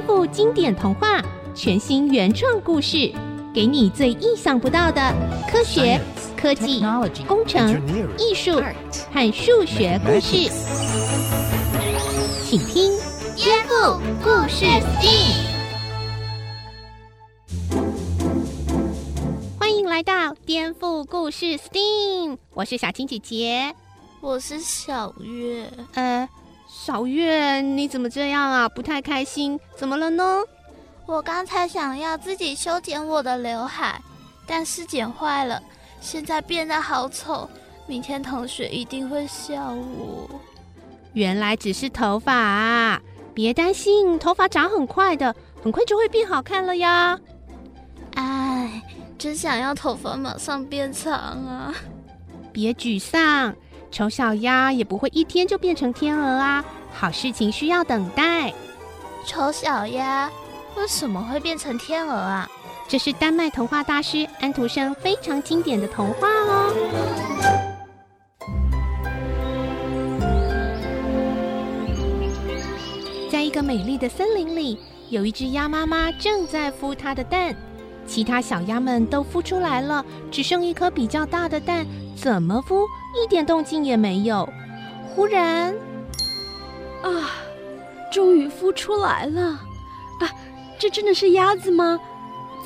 颠覆经典童话，全新原创故事，给你最意想不到的科学、科技、工程、艺术和数学故事。请听《颠覆故事 STEAM》。欢迎来到《颠覆故事 STEAM》，我是小青姐姐，我是小月，呃。小月，你怎么这样啊？不太开心，怎么了呢？我刚才想要自己修剪我的刘海，但是剪坏了，现在变得好丑。明天同学一定会笑我。原来只是头发啊！别担心，头发长很快的，很快就会变好看了呀。哎，真想要头发马上变长啊！别沮丧。丑小鸭也不会一天就变成天鹅啊！好事情需要等待。丑小鸭为什么会变成天鹅啊？这是丹麦童话大师安徒生非常经典的童话哦。在一个美丽的森林里，有一只鸭妈妈正在孵它的蛋，其他小鸭们都孵出来了，只剩一颗比较大的蛋，怎么孵？一点动静也没有。忽然，啊，终于孵出来了！啊，这真的是鸭子吗？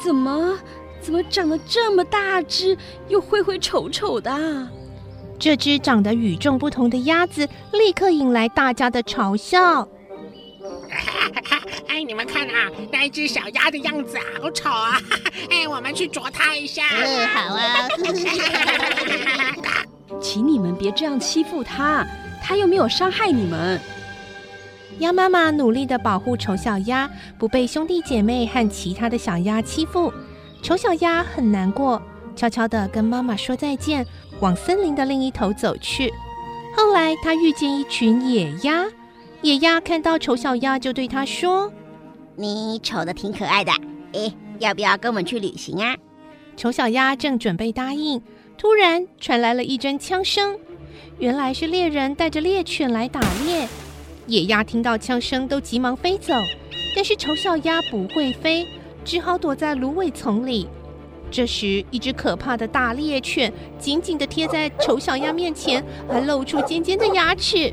怎么，怎么长得这么大只，又灰灰丑丑的？这只长得与众不同的鸭子立刻引来大家的嘲笑。哎，你们看啊，那一只小鸭的样子好丑啊！哎，我们去啄它一下。嗯，好啊。请你们别这样欺负它，它又没有伤害你们。鸭妈妈努力的保护丑小鸭，不被兄弟姐妹和其他的小鸭欺负。丑小鸭很难过，悄悄的跟妈妈说再见，往森林的另一头走去。后来，他遇见一群野鸭，野鸭看到丑小鸭，就对他说：“你丑的挺可爱的，哎，要不要跟我们去旅行啊？”丑小鸭正准备答应。突然传来了一阵枪声，原来是猎人带着猎犬来打猎。野鸭听到枪声都急忙飞走，但是丑小鸭不会飞，只好躲在芦苇丛里。这时，一只可怕的大猎犬紧紧地贴在丑小鸭面前，还露出尖尖的牙齿。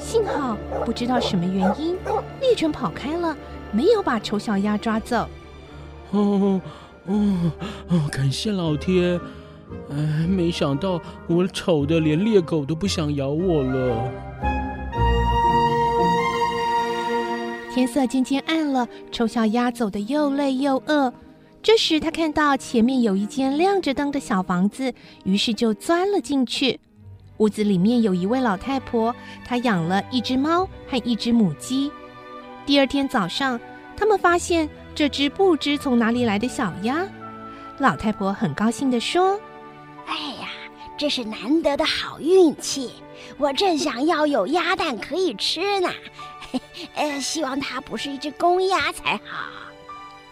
幸好不知道什么原因，猎犬跑开了，没有把丑小鸭抓走。哦哦哦！感谢老天。哎，没想到我丑的连猎狗都不想咬我了。天色渐渐暗了，丑小鸭走得又累又饿。这时，他看到前面有一间亮着灯的小房子，于是就钻了进去。屋子里面有一位老太婆，她养了一只猫和一只母鸡。第二天早上，他们发现这只不知从哪里来的小鸭。老太婆很高兴地说。哎呀，这是难得的好运气！我正想要有鸭蛋可以吃呢。呃，希望它不是一只公鸭才好。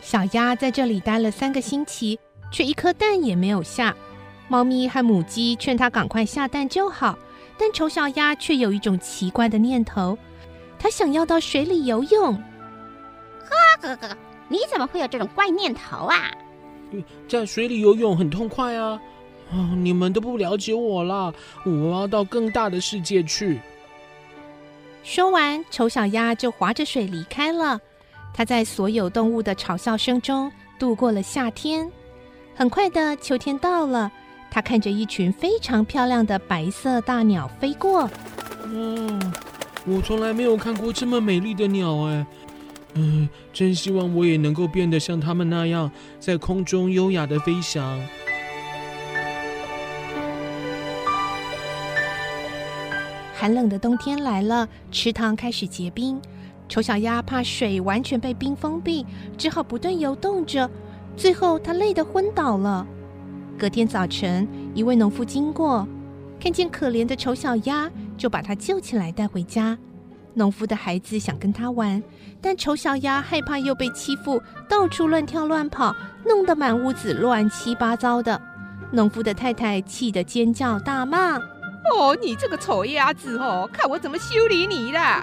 小鸭在这里待了三个星期，却一颗蛋也没有下。猫咪和母鸡劝它赶快下蛋就好，但丑小鸭却有一种奇怪的念头，它想要到水里游泳。呵呵呵，你怎么会有这种怪念头啊？在水里游泳很痛快啊！哦，你们都不了解我啦！我要到更大的世界去。说完，丑小鸭就划着水离开了。它在所有动物的嘲笑声中度过了夏天。很快的，秋天到了。它看着一群非常漂亮的白色大鸟飞过。嗯，我从来没有看过这么美丽的鸟哎。嗯，真希望我也能够变得像它们那样，在空中优雅的飞翔。寒冷的冬天来了，池塘开始结冰。丑小鸭怕水完全被冰封闭，只好不断游动着。最后，它累得昏倒了。隔天早晨，一位农夫经过，看见可怜的丑小鸭，就把它救起来带回家。农夫的孩子想跟他玩，但丑小鸭害怕又被欺负，到处乱跳乱跑，弄得满屋子乱七八糟的。农夫的太太气得尖叫大骂。哦，你这个丑鸭子哦，看我怎么修理你啦！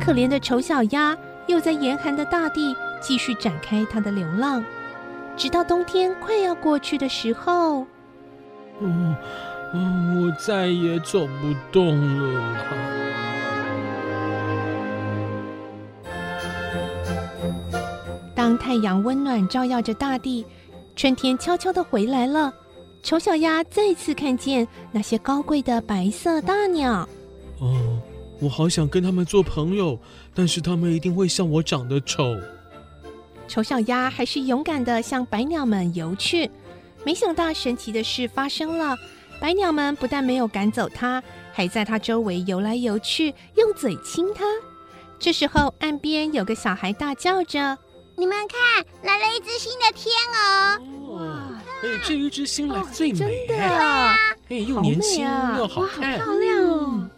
可怜的丑小鸭又在严寒的大地继续展开它的流浪，直到冬天快要过去的时候。嗯嗯，我再也走不动了。当太阳温暖照耀着大地，春天悄悄的回来了。丑小鸭再次看见那些高贵的白色大鸟。哦，我好想跟他们做朋友，但是他们一定会笑我长得丑。丑小鸭还是勇敢的向白鸟们游去。没想到神奇的事发生了，白鸟们不但没有赶走它，还在它周围游来游去，用嘴亲它。这时候，岸边有个小孩大叫着：“你们看，来了一只新的天鹅！哇，哎，这一只新来最美，真的啊！哎，又年轻又好看，好漂亮哦！”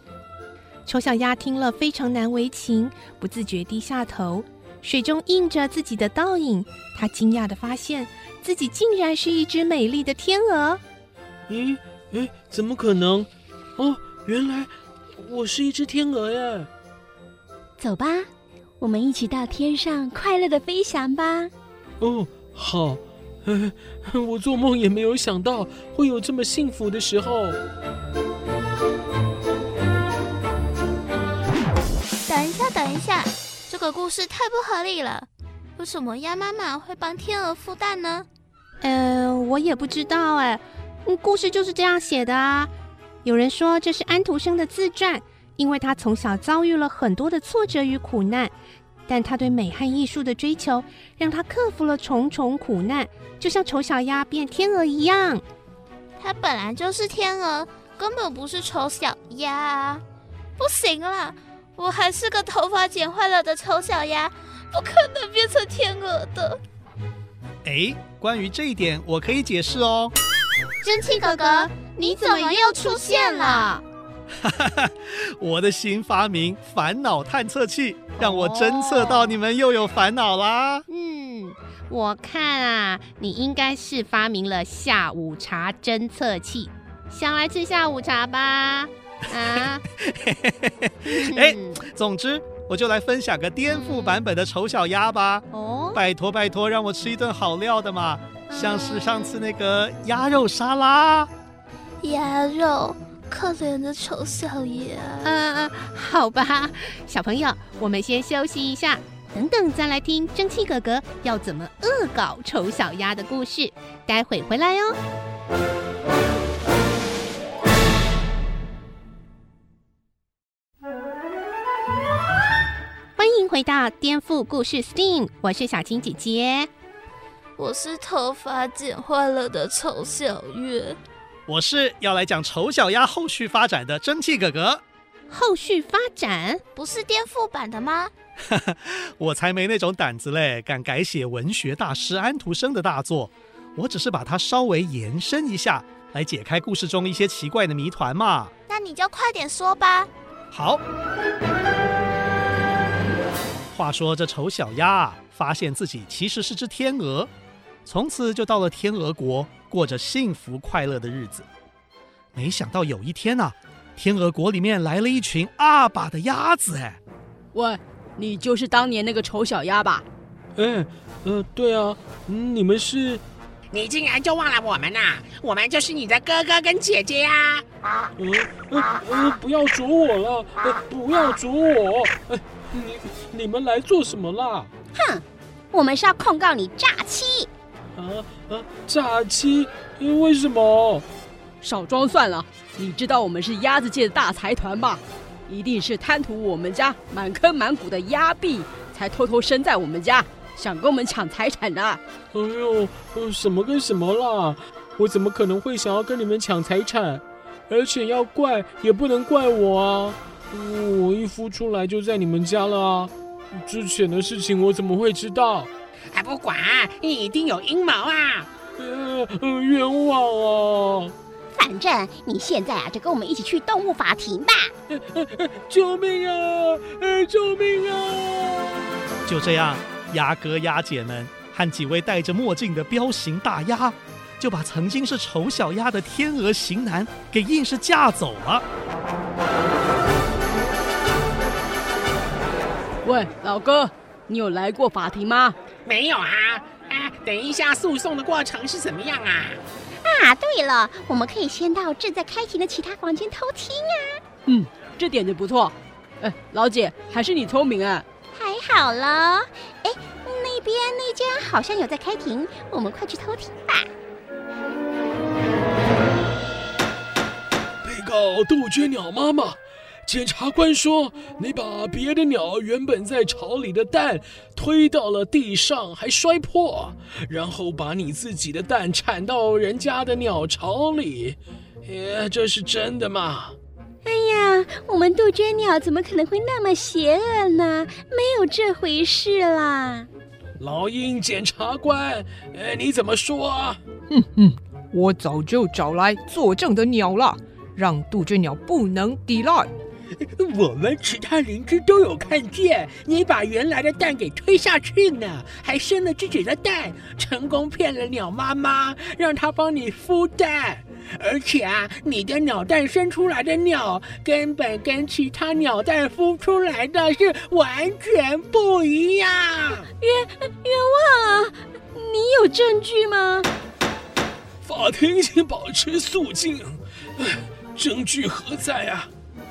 丑小鸭听了非常难为情，不自觉低下头，水中映着自己的倒影，它惊讶的发现。自己竟然是一只美丽的天鹅！咦，哎，怎么可能？哦，原来我是一只天鹅耶！走吧，我们一起到天上快乐的飞翔吧！哦，好。哎，我做梦也没有想到会有这么幸福的时候。等一下，等一下，这个故事太不合理了。为什么鸭妈妈会帮天鹅孵蛋呢？呃，我也不知道哎，故事就是这样写的啊。有人说这是安徒生的自传，因为他从小遭遇了很多的挫折与苦难，但他对美和艺术的追求，让他克服了重重苦难，就像丑小鸭变天鹅一样。他本来就是天鹅，根本不是丑小鸭。不行了，我还是个头发剪坏了的丑小鸭，不可能变成天鹅的。哎，关于这一点，我可以解释哦。蒸汽哥哥，你怎么又出现了？哈哈哈，我的新发明——烦恼探测器，让我侦测到你们又有烦恼啦。嗯，我看啊，你应该是发明了下午茶侦测器，想来吃下午茶吧？啊？哎，总之。我就来分享个颠覆版本的丑小鸭吧。哦，拜托拜托，让我吃一顿好料的嘛，像是上次那个鸭肉沙拉。鸭肉，可怜的丑小鸭。嗯嗯，好吧，小朋友，我们先休息一下，等等再来听蒸汽哥哥要怎么恶搞丑小鸭的故事。待会回来哦。回到颠覆故事 STEAM，我是小青姐姐，我是头发剪坏了的丑小月，我是要来讲丑小鸭后续发展的蒸汽哥哥。后续发展不是颠覆版的吗？我才没那种胆子嘞，敢改写文学大师安徒生的大作。我只是把它稍微延伸一下，来解开故事中一些奇怪的谜团嘛。那你就快点说吧。好。话说这丑小鸭发现自己其实是只天鹅，从此就到了天鹅国，过着幸福快乐的日子。没想到有一天呐、啊，天鹅国里面来了一群阿爸的鸭子。哎，喂，你就是当年那个丑小鸭吧？哎，呃，对啊，嗯，你们是？你竟然就忘了我们呐、啊？我们就是你的哥哥跟姐姐呀、啊！嗯，呃，呃，不要啄我了，呃，不要啄我！呃你你们来做什么啦？哼，我们是要控告你诈欺。啊啊！诈欺？为什么？少装算了！你知道我们是鸭子界的大财团吧？一定是贪图我们家满坑满谷的鸭币，才偷偷生在我们家，想跟我们抢财产的。哎呦，什么跟什么啦？我怎么可能会想要跟你们抢财产？而且要怪也不能怪我啊！我一孵出来就在你们家了啊！之前的事情我怎么会知道？还不管，你一定有阴谋啊！呃，冤枉啊！反正你现在啊，就跟我们一起去动物法庭吧！救命啊！救命啊！就这样，鸭哥鸭姐们和几位戴着墨镜的彪形大鸭，就把曾经是丑小鸭的天鹅型男给硬是架走了。喂，老哥，你有来过法庭吗？没有啊。啊，等一下，诉讼的过程是怎么样啊？啊，对了，我们可以先到正在开庭的其他房间偷听啊。嗯，这点子不错。哎，老姐，还是你聪明啊。还好了。哎，那边那间好像有在开庭，我们快去偷听吧。被告杜鹃鸟妈妈。检察官说：“你把别的鸟原本在巢里的蛋推到了地上，还摔破，然后把你自己的蛋产到人家的鸟巢里，耶，这是真的吗？”哎呀，我们杜鹃鸟怎么可能会那么邪恶呢？没有这回事啦！老鹰检察官，哎，你怎么说？哼哼，我早就找来作证的鸟了，让杜鹃鸟不能抵赖。我们其他邻居都有看见你把原来的蛋给推下去呢，还生了自己的蛋，成功骗了鸟妈妈，让她帮你孵蛋。而且啊，你的鸟蛋生出来的鸟根本跟其他鸟蛋孵出来的是完全不一样。冤冤枉啊！你有证据吗？法庭请保持肃静。证据何在啊？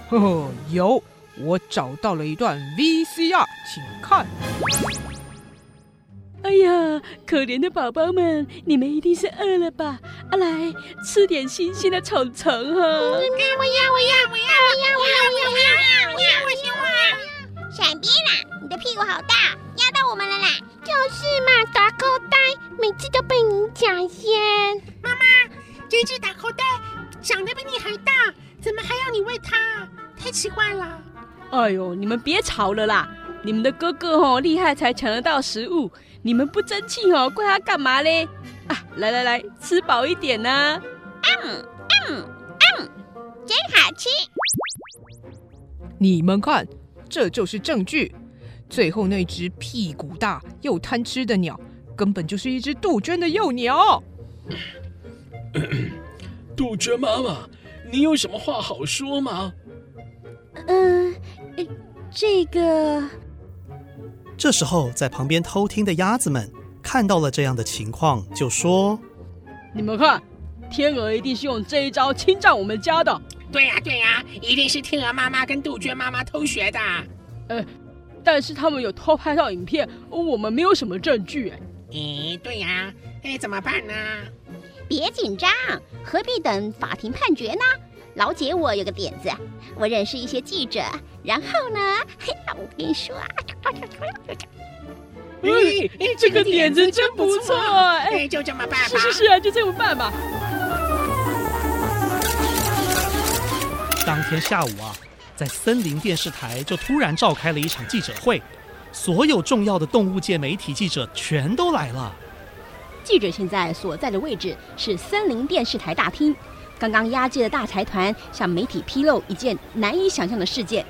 呵呵，有，我找到了一段 VCR，请看。哎呀，可怜的宝宝们，你们一定是饿了吧？啊，来吃点新鲜的虫虫哈！我要，我要，我要，我要，我要，我要，我要，我要，我要，我要，我要！闪边啦！你的屁股好大，压到我们了啦！就是嘛，大口袋，每次都被你抢先。妈妈，这只大口袋长得比你还大。怎么还要你喂它？太奇怪了！哎呦，你们别吵了啦！你们的哥哥哦厉害才抢得到食物，你们不争气哦，怪他干嘛嘞？啊，来来来，吃饱一点呢、啊！嗯嗯嗯，真好吃！你们看，这就是证据。最后那只屁股大又贪吃的鸟，根本就是一只杜鹃的幼鸟。杜鹃妈妈。你有什么话好说吗？嗯，这个。这时候，在旁边偷听的鸭子们看到了这样的情况，就说：“你们看，天鹅一定是用这一招侵占我们家的。”“对呀，对呀，一定是天鹅妈妈跟杜鹃妈妈偷学的。”“呃，但是他们有偷拍到影片，我们没有什么证据。”“咦，对呀，哎，怎么办呢？”别紧张，何必等法庭判决呢？老姐，我有个点子，我认识一些记者，然后呢，嘿，我跟你说啊，这个点子真不错，哎，就这么办吧。是是是啊，就这么办吧。当天下午啊，在森林电视台就突然召开了一场记者会，所有重要的动物界媒体记者全都来了。记者现在所在的位置是森林电视台大厅。刚刚鸭界的大财团向媒体披露一件难以想象的事件：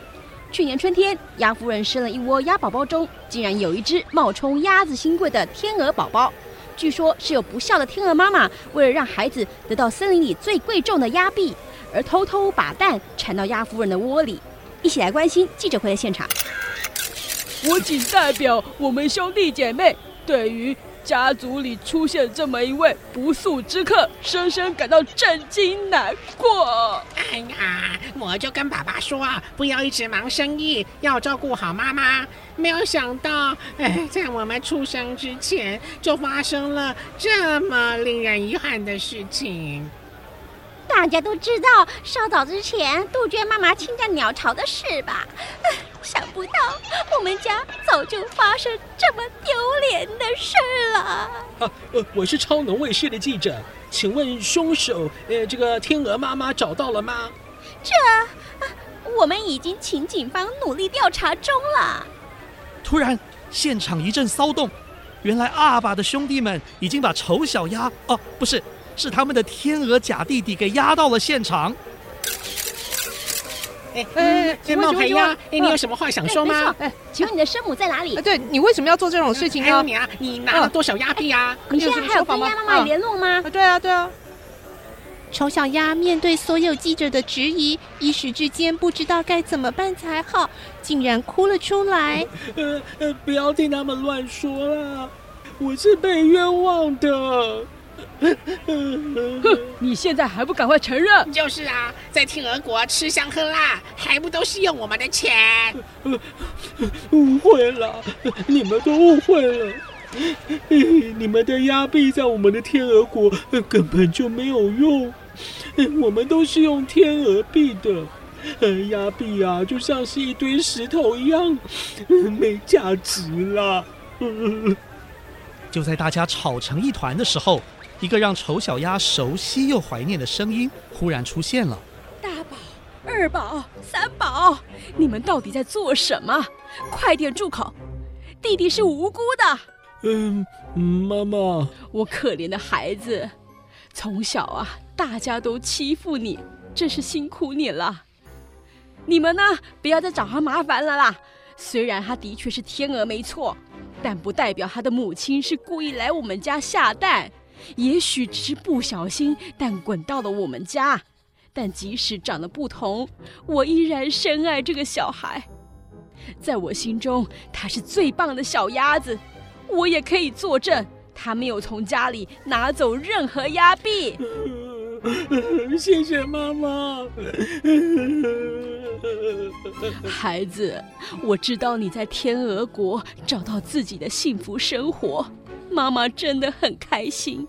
去年春天，鸭夫人生了一窝鸭宝宝中，竟然有一只冒充鸭子新贵的天鹅宝宝。据说是有不孝的天鹅妈妈，为了让孩子得到森林里最贵重的鸭币，而偷偷把蛋产到鸭夫人的窝里。一起来关心记者会的现场。我仅代表我们兄弟姐妹，对于。家族里出现这么一位不速之客，深深感到震惊难过。哎呀，我就跟爸爸说，不要一直忙生意，要照顾好妈妈。没有想到，哎，在我们出生之前就发生了这么令人遗憾的事情。大家都知道稍早之前杜鹃妈妈侵占鸟巢的事吧？想不到我们家早就发生这么丢脸的事了。啊，呃，我是超能卫视的记者，请问凶手，呃，这个天鹅妈妈找到了吗？这，啊，我们已经请警方努力调查中了。突然，现场一阵骚动，原来阿爸的兄弟们已经把丑小鸭，哦，啊，不是，是他们的天鹅假弟弟给押到了现场。哎，哎，冒牌鸭，哎，你有什么话想说吗？哎，请问你的生母在哪里？对，你为什么要做这种事情呢？你啊，你拿了多少鸭币啊？你现在还有跟鸭妈妈联络吗？对啊，对啊。丑小鸭面对所有记者的质疑，一时之间不知道该怎么办才好，竟然哭了出来。呃呃，不要听他们乱说啦，我是被冤枉的。哼，你现在还不赶快承认？就是啊，在天鹅国吃香喝辣，还不都是用我们的钱？误会了，你们都误会了。你们的鸭币在我们的天鹅国根本就没有用，我们都是用天鹅币的。鸭币啊，就像是一堆石头一样，没价值了。就在大家吵成一团的时候，一个让丑小鸭熟悉又怀念的声音忽然出现了：“大宝、二宝、三宝，你们到底在做什么？快点住口！弟弟是无辜的。”嗯，妈妈，我可怜的孩子，从小啊，大家都欺负你，真是辛苦你了。你们呢，不要再找他麻烦了啦。虽然他的确是天鹅没错，但不代表他的母亲是故意来我们家下蛋。也许只是不小心，但滚到了我们家。但即使长得不同，我依然深爱这个小孩。在我心中，他是最棒的小鸭子。我也可以作证，他没有从家里拿走任何鸭币。谢谢妈妈。孩子，我知道你在天鹅国找到自己的幸福生活，妈妈真的很开心。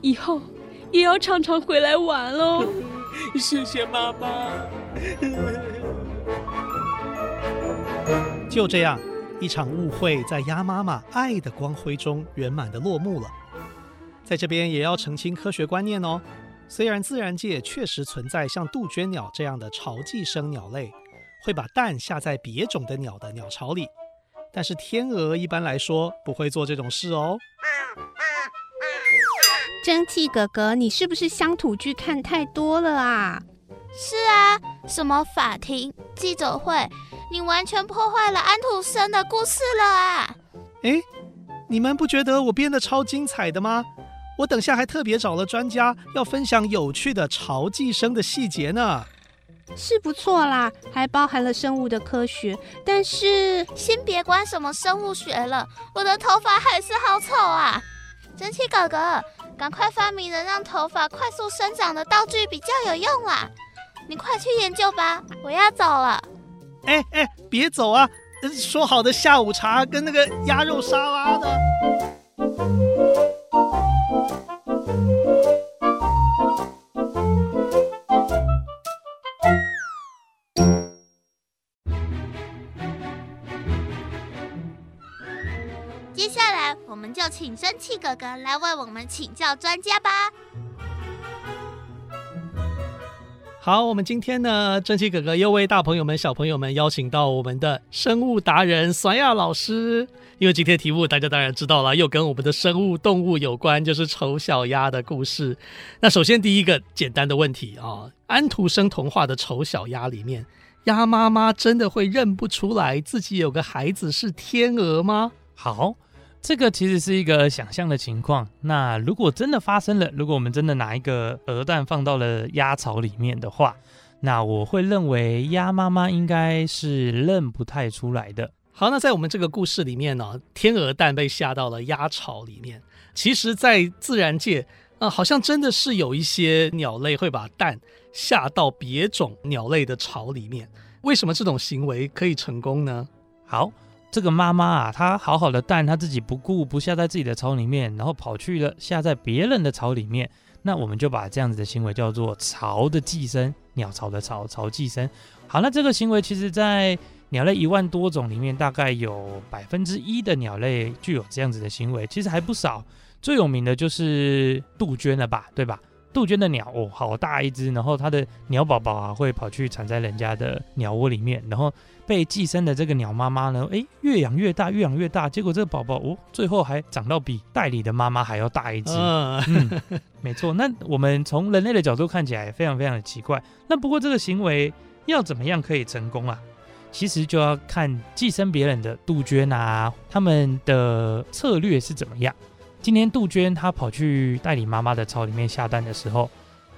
以后也要常常回来玩哦。谢谢妈妈。就这样。一场误会在鸭妈妈爱的光辉中圆满的落幕了。在这边也要澄清科学观念哦。虽然自然界确实存在像杜鹃鸟这样的巢寄生鸟类，会把蛋下在别种的鸟的鸟巢里，但是天鹅一般来说不会做这种事哦。蒸汽哥哥，你是不是乡土剧看太多了啊？是啊，什么法庭、记者会。你完全破坏了安徒生的故事了啊！哎，你们不觉得我编的超精彩的吗？我等下还特别找了专家要分享有趣的潮寄生的细节呢。是不错啦，还包含了生物的科学。但是先别管什么生物学了，我的头发还是好丑啊！蒸汽哥哥，赶快发明能让头发快速生长的道具比较有用啦！你快去研究吧，我要走了。哎哎，别走啊！说好的下午茶跟那个鸭肉沙拉呢？我们就请蒸汽哥哥来为我们请教专家吧。好，我们今天呢，蒸汽哥哥又为大朋友们、小朋友们邀请到我们的生物达人酸亚老师。因为今天题目大家当然知道了，又跟我们的生物动物有关，就是丑小鸭的故事。那首先第一个简单的问题啊，安徒生童话的丑小鸭里面，鸭妈妈真的会认不出来自己有个孩子是天鹅吗？好。这个其实是一个想象的情况。那如果真的发生了，如果我们真的拿一个鹅蛋放到了鸭巢里面的话，那我会认为鸭妈妈应该是认不太出来的。好，那在我们这个故事里面呢，天鹅蛋被下到了鸭巢里面。其实，在自然界啊、呃，好像真的是有一些鸟类会把蛋下到别种鸟类的巢里面。为什么这种行为可以成功呢？好。这个妈妈啊，她好好的蛋，她自己不顾不下在自己的巢里面，然后跑去了下在别人的巢里面。那我们就把这样子的行为叫做巢的寄生，鸟巢的巢，巢寄生。好，那这个行为其实在鸟类一万多种里面，大概有百分之一的鸟类具有这样子的行为，其实还不少。最有名的就是杜鹃了吧，对吧？杜鹃的鸟哦，好大一只，然后它的鸟宝宝啊会跑去产在人家的鸟窝里面，然后。被寄生的这个鸟妈妈呢，诶，越养越大，越养越大，结果这个宝宝哦，最后还长到比代理的妈妈还要大一只。嗯，没错。那我们从人类的角度看起来非常非常的奇怪。那不过这个行为要怎么样可以成功啊？其实就要看寄生别人的杜鹃啊，他们的策略是怎么样。今天杜鹃它跑去代理妈妈的巢里面下蛋的时候。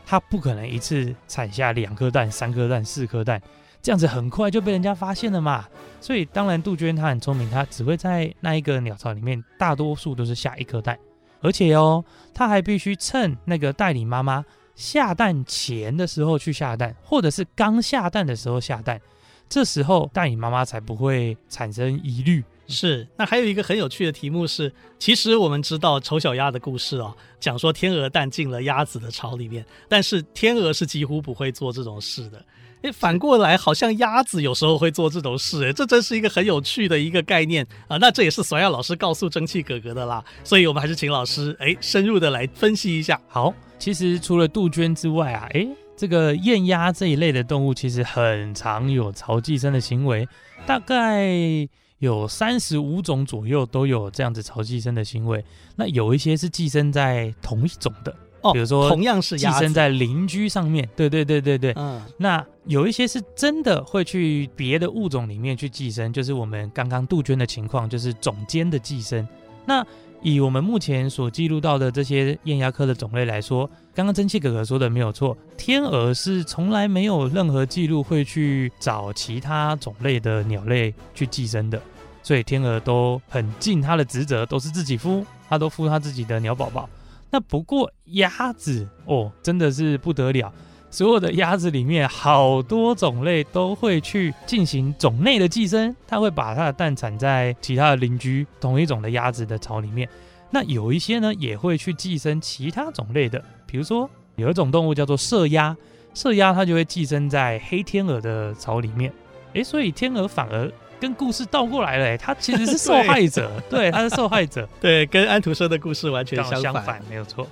它不可能一次产下两颗蛋、三颗蛋、四颗蛋，这样子很快就被人家发现了嘛。所以当然杜鹃它很聪明，它只会在那一个鸟巢里面，大多数都是下一颗蛋，而且哦，它还必须趁那个代理妈妈下蛋前的时候去下蛋，或者是刚下蛋的时候下蛋，这时候代理妈妈才不会产生疑虑。是，那还有一个很有趣的题目是，其实我们知道丑小鸭的故事哦，讲说天鹅蛋进了鸭子的巢里面，但是天鹅是几乎不会做这种事的。哎，反过来好像鸭子有时候会做这种事，哎，这真是一个很有趣的一个概念啊。那这也是索亚老师告诉蒸汽哥哥的啦，所以我们还是请老师哎深入的来分析一下。好，其实除了杜鹃之外啊，哎，这个雁鸭这一类的动物其实很常有巢寄生的行为，大概。有三十五种左右都有这样子巢寄生的行为，那有一些是寄生在同一种的，哦，比如说同样是寄生在邻居上面，对对对对对，嗯，那有一些是真的会去别的物种里面去寄生，就是我们刚刚杜鹃的情况，就是种间的寄生，那。以我们目前所记录到的这些雁鸭科的种类来说，刚刚蒸汽哥哥说的没有错，天鹅是从来没有任何记录会去找其他种类的鸟类去寄生的，所以天鹅都很尽它的职责，都是自己孵，它都孵它自己的鸟宝宝。那不过鸭子哦，真的是不得了。所有的鸭子里面，好多种类都会去进行种内的寄生，它会把它的蛋产在其他的邻居同一种的鸭子的巢里面。那有一些呢，也会去寄生其他种类的，比如说有一种动物叫做麝鸭，麝鸭它就会寄生在黑天鹅的巢里面。诶，所以天鹅反而跟故事倒过来了，他其实是 受害者，对，他是受害者，对，跟安徒生的故事完全相反，相反，没有错。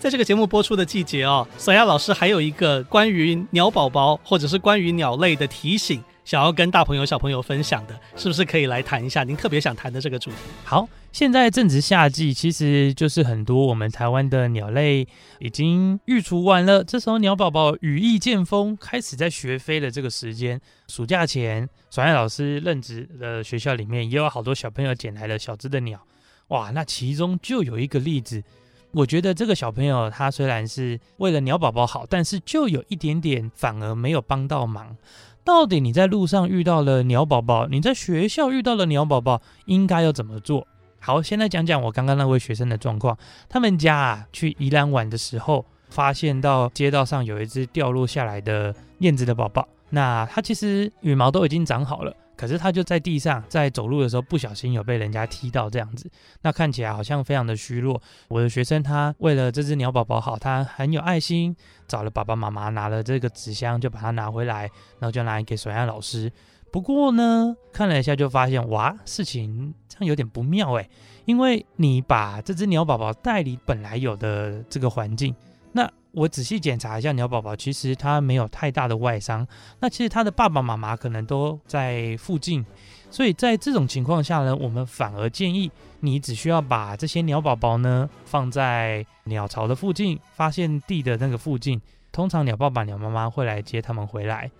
在这个节目播出的季节哦，索亚老师还有一个关于鸟宝宝或者是关于鸟类的提醒，想要跟大朋友小朋友分享的，是不是可以来谈一下您特别想谈的这个主题？好，现在正值夏季，其实就是很多我们台湾的鸟类已经育雏完了，这时候鸟宝宝羽翼渐丰，开始在学飞的这个时间，暑假前，爽爱老师任职的学校里面也有好多小朋友捡来了小只的鸟，哇，那其中就有一个例子。我觉得这个小朋友他虽然是为了鸟宝宝好，但是就有一点点反而没有帮到忙。到底你在路上遇到了鸟宝宝，你在学校遇到了鸟宝宝，应该要怎么做？好，先来讲讲我刚刚那位学生的状况。他们家啊去宜兰玩的时候，发现到街道上有一只掉落下来的燕子的宝宝。那它其实羽毛都已经长好了。可是它就在地上，在走路的时候不小心有被人家踢到这样子，那看起来好像非常的虚弱。我的学生他为了这只鸟宝宝好，他很有爱心，找了爸爸妈妈拿了这个纸箱就把它拿回来，然后就拿来给索亚老师。不过呢，看了一下就发现哇，事情这样有点不妙诶，因为你把这只鸟宝宝带离本来有的这个环境，那。我仔细检查一下鸟宝宝，其实它没有太大的外伤。那其实它的爸爸妈妈可能都在附近，所以在这种情况下呢，我们反而建议你只需要把这些鸟宝宝呢放在鸟巢的附近，发现地的那个附近。通常鸟爸爸、鸟妈妈会来接它们回来。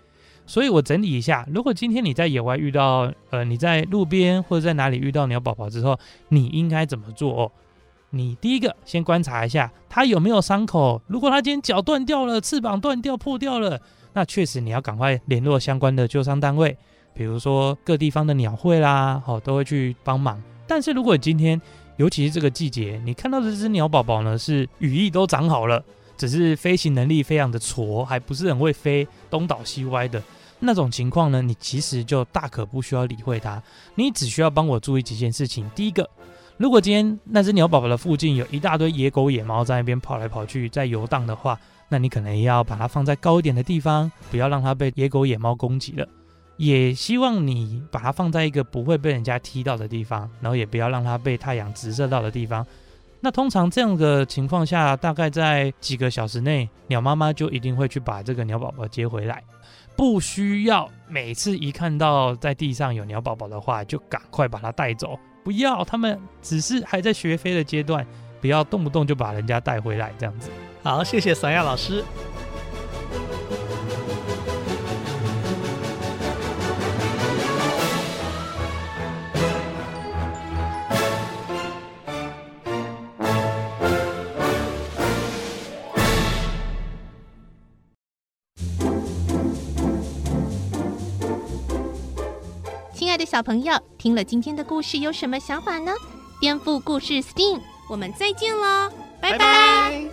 所以我整理一下，如果今天你在野外遇到，呃，你在路边或者在哪里遇到鸟宝宝之后，你应该怎么做哦？你第一个先观察一下它有没有伤口，如果它今天脚断掉了，翅膀断掉破掉了，那确实你要赶快联络相关的救伤单位，比如说各地方的鸟会啦，好，都会去帮忙。但是如果今天，尤其是这个季节，你看到这只鸟宝宝呢，是羽翼都长好了，只是飞行能力非常的矬，还不是很会飞，东倒西歪的那种情况呢，你其实就大可不需要理会它，你只需要帮我注意几件事情。第一个。如果今天那只鸟宝宝的附近有一大堆野狗、野猫在那边跑来跑去，在游荡的话，那你可能要把它放在高一点的地方，不要让它被野狗、野猫攻击了。也希望你把它放在一个不会被人家踢到的地方，然后也不要让它被太阳直射到的地方。那通常这样的情况下，大概在几个小时内，鸟妈妈就一定会去把这个鸟宝宝接回来，不需要每次一看到在地上有鸟宝宝的话，就赶快把它带走。不要，他们只是还在学飞的阶段，不要动不动就把人家带回来这样子。好，谢谢索亚老师。朋友听了今天的故事有什么想法呢？颠覆故事 steam 我们再见喽拜拜。